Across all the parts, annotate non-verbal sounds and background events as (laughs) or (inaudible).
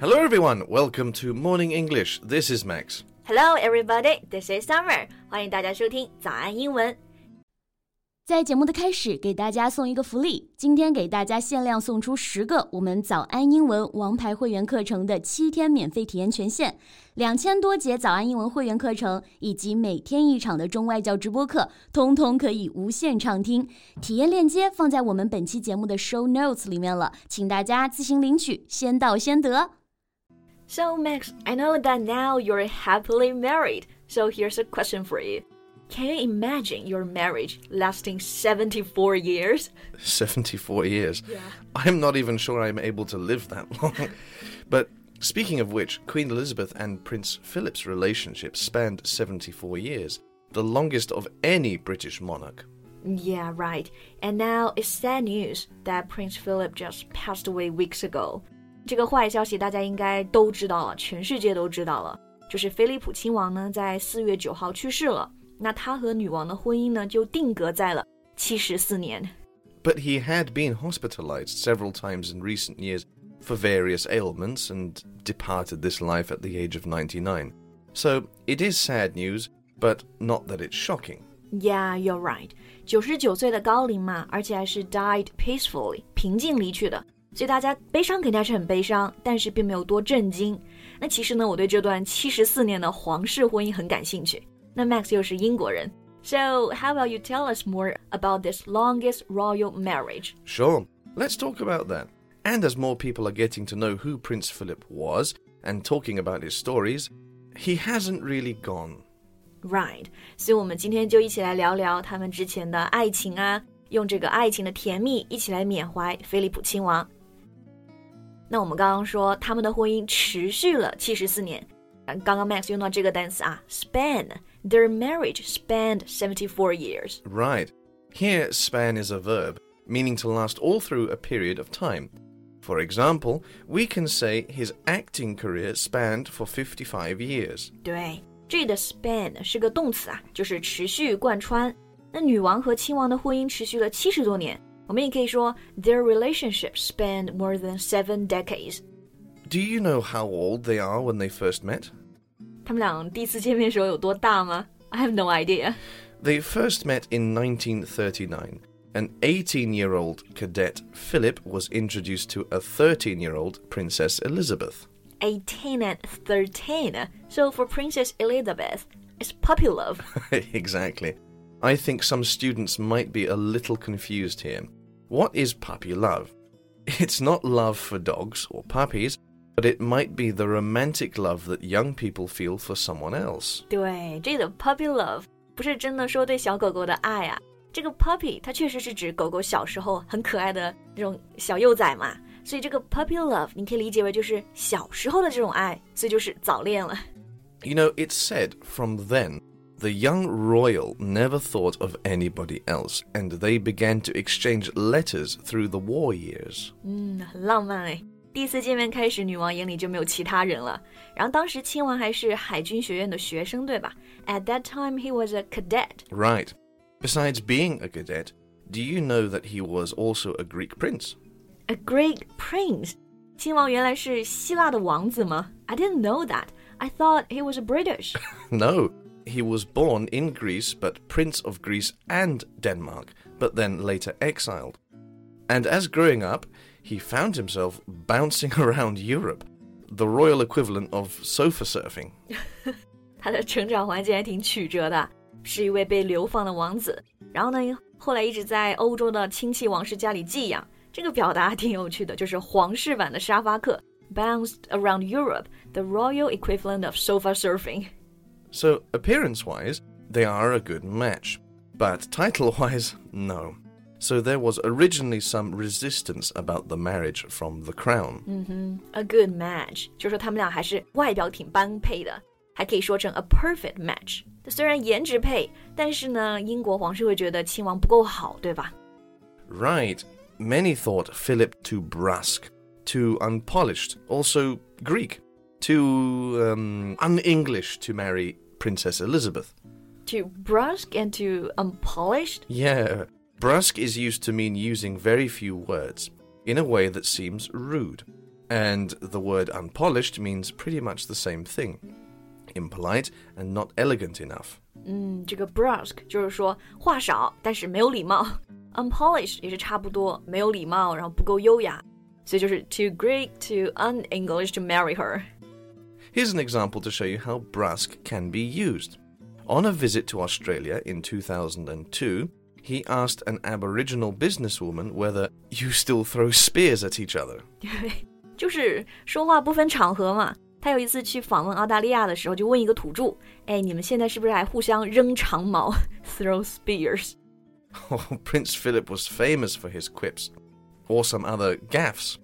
Hello, everyone. Welcome to Morning English. This is Max. Hello, everybody. This is Summer. 欢迎大家收听早安英文。在节目的开始，给大家送一个福利。今天给大家限量送出十个我们早安英文王牌会员课程的七天免费体验权限，两千多节早安英文会员课程以及每天一场的中外教直播课，通通可以无限畅听。体验链接放在我们本期节目的 show notes 里面了，请大家自行领取，先到先得。So Max, I know that now you're happily married. So here's a question for you. Can you imagine your marriage lasting 74 years? 74 years. Yeah. I'm not even sure I'm able to live that (laughs) long. but speaking of which, Queen Elizabeth and Prince Philip's relationship spanned 74 years, the longest of any British monarch. Yeah, right. And now it's sad news that Prince Philip just passed away weeks ago. 这个坏消息大家应该都知道了，全世界都知道了，就是菲利普亲王呢在四月九号去世了。那他和女王的婚姻呢，就定格在了七十四年。But he had been hospitalized several times in recent years for various ailments and departed this life at the age of 99. So it is sad news, but not that it's shocking. Yeah, you're right. 九十九岁的高龄嘛，而且还是 died peacefully，平静离去的。 所以大家悲伤肯定还是很悲伤，但是并没有多震惊。那其实呢，我对这段七十四年的皇室婚姻很感兴趣。那 Max 又是英国人，So how about you tell us more about this longest royal marriage? Sure, let's talk about that. And as more people are getting to know who Prince Philip was and talking about his stories, he hasn't really gone. Right. 所以我们今天就一起来聊聊他们之前的爱情啊，用这个爱情的甜蜜一起来缅怀菲利普亲王。 那我们刚刚说他们的婚姻持续了七十四年，刚刚 Max 用到这个单词啊，span。their marriage spanned 74 years. Right. Here, span is a verb, meaning to last all through a period of time. For example, we can say his acting career spanned for 55 years. 对，这里的 span 是个动词啊，就是持续贯穿。那女王和亲王的婚姻持续了七十多年， 我们也可以说 their relationship spanned more than seven decades. Do you know how old they are when they first met? 他们俩第一次见面时候有多大吗？I have no idea. They first met in 1939. An 18 year old cadet, Philip, was introduced to a 13 year old Princess Elizabeth. 18 and 13. So for Princess Elizabeth, it's puppy love. (laughs) exactly. I think some students might be a little confused here. What is puppy love? It's (laughs) not love for dogs or puppies, but it might be the romantic love that young people feel for someone else. 对，这里的 puppy love 不是真的说对小狗狗的爱啊，这个 puppy 它确实是指狗狗小时候很可爱的这种小幼崽嘛，所以这个 puppy love 你可以理解为就是小时候的这种爱，所以就是早恋了。You know, it's said from then the young royal never thought of anybody else, and they began to exchange letters through the war years. 嗯，很浪漫哎。第一次见面开始，女王眼里就没有其他人了。然后当时亲王还是海军学院的学生，对吧？At that time, he was a cadet. Right. Besides being a cadet, do you know that he was also a Greek prince? A Greek prince. 亲王原来是希腊的王子吗？I didn't know that. I thought he was a British. (laughs) no, he was born in Greece, but Prince of Greece and Denmark, but then later exiled. And as growing up, he found himself bouncing (laughs) around Europe, the royal equivalent of sofa surfing. (laughs) 他的成长环境还挺曲折的，是一位被流放的王子。然后呢，后来一直在欧洲的亲戚王室家里寄养。这个表达挺有趣的，就是皇室版的沙发客，bounced around Europe, the royal equivalent of sofa surfing. So appearance-wise, they are a good match, but title-wise, (laughs) no. So there was originally some resistance about the marriage from the crown. 嗯哼，a good match，就说他们俩还是外表挺般配的，还可以说成 a perfect match。虽然颜值配，但是呢，英国皇室会觉得亲王不够好，对吧？Right. Many thought Philip too brusque, too unpolished, also Greek, too um, un-English to marry Princess Elizabeth. Too brusque and too unpolished? Yeah. Brusque is used to mean using very few words in a way that seems rude. And the word unpolished means pretty much the same thing impolite and not elegant enough. 嗯，这个 brusque 就是说话少，但是没有礼貌。unpolished (laughs) 也是差不多，没有礼貌，然后不够优雅，所以就是 too Greek, too un-English to marry her. Here's an example to show you how brusque can be used. On a visit to Australia in 2002, he asked an Aboriginal businesswoman whether you still throw spears at each other. (laughs) 就是说话不分场合嘛。他有一次去访问澳大利亚的时候，就问一个土著：“哎，你们现在是不是还互相扔长矛，throw (laughs) spears？” (laughs) Oh, Prince Philip was famous for his quips, or some other gaffes.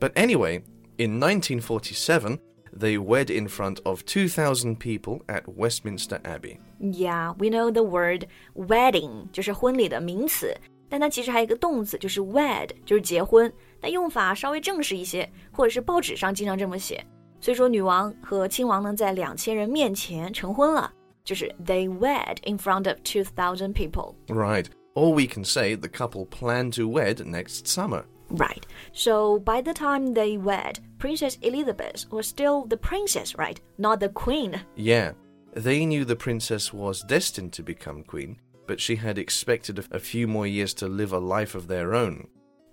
But anyway, in 1947, they wed in front of 2,000 people at Westminster Abbey. Yeah, we know the word wedding 就是婚礼的名词，但它其实还有一个动词，就是 wed，就是结婚。但用法稍微正式一些，或者是报纸上经常这么写。所以说，女王和亲王呢，在两千人面前成婚了，就是 they wed in front of two thousand people. Right. Or we can say the couple plan to wed next summer. Right. So by the time they wed, Princess Elizabeth was still the princess, right? Not the queen. Yeah. They knew the princess was destined to become queen, but she had expected a few more years to live a life of their own.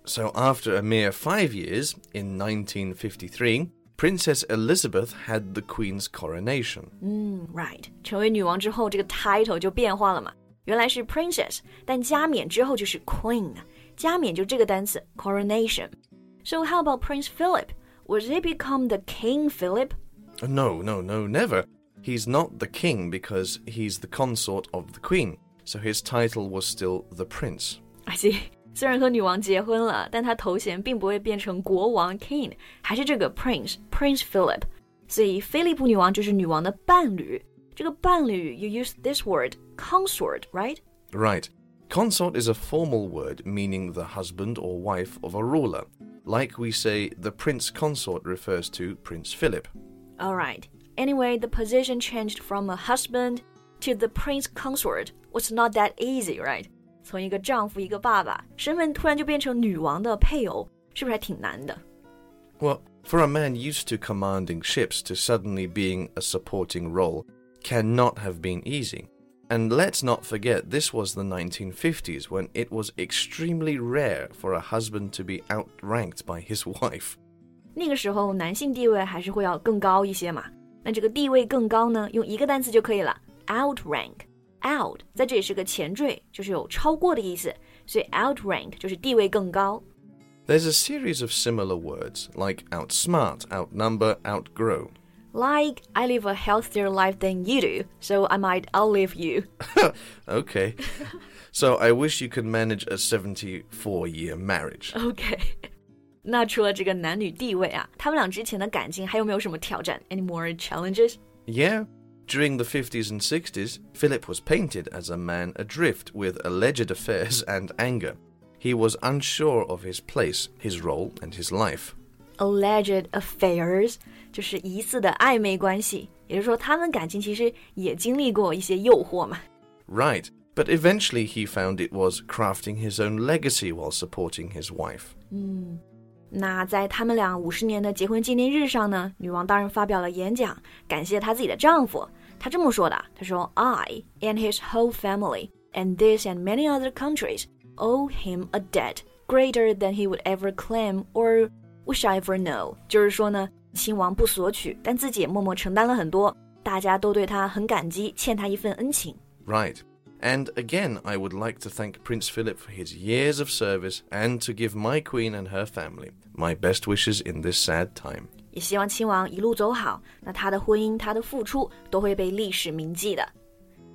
So after a mere five years, in 1953, Princess Elizabeth had the Queen's coronation. 嗯，right，成为女王之后，这个 title 就变化了嘛。原来是 princess，但加冕之后就是 queen，加冕就这个单词 coronation。So how about Prince Philip? Was he become the King Philip? No, no, no, never. He's not the king because he's the consort of the queen, so his title was still the prince. I see. (laughs) 虽然和女王结婚了，但他头衔并不会变成国王 king，还是这个 prince Prince Philip。所以菲利普女王就是女王的伴侣。这个伴侣，you use this word consort, right? Right. Consort is a formal word meaning the husband or wife of a ruler. Like we say, the prince consort refers to Prince Philip. All right. Anyway, the position changed from a husband to the prince consort was not that easy, right? 从一个丈夫、一个爸爸，身份突然就变成女王的配偶，是不是还挺难的？Well, for a man used to commanding ships to suddenly being a supporting role cannot have been easy. And let's not forget, this was the 1950s when it was extremely rare for a husband to be outranked by his (laughs) wife. 那个时候男性地位还是会要更高一些嘛。那这个地位更高呢，用一个单词就可以了，outrank。out 在这里是个前缀，就是有超过的意思，所以 outrank 就是地位更高。There's a series of similar words like outsmart, outnumber, outgrow. Like, I live a healthier life than you do, so I might outlive you. (laughs) okay. so I wish you could manage a 74 year marriage. Okay. (laughs) 那除了这个男女地位啊，他们俩之前的感情还有没有什么挑战？Any more challenges? Yeah. During the 50s and 60s, Philip was painted as a man adrift with alleged affairs and anger. He was unsure of his place, his role, and his life. Alleged affairs 就是疑似的暧昧关系，也就是说，他们感情其实也经历过一些诱惑嘛。Right, but eventually he found it was crafting his own legacy while supporting his wife. 嗯。那在他们俩五十年的结婚纪念日上呢，女王当然发表了演讲，感谢她自己的丈夫。她这么说的：“她说，I and his whole family and this and many other countries owe him a debt greater than he would ever claim or wish I ever know。”就是说呢，亲王不索取，但自己也默默承担了很多，大家都对他很感激，欠他一份恩情。Right. And again, I would like to thank Prince Philip for his years of service and to give my queen and her family my best wishes in this sad time. 也希望亲王一路走好，那他的婚姻、他的付出都会被历史铭记的。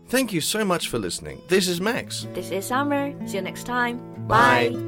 Thank you so much for listening. This is Max. This is Summer. See you next time. Bye.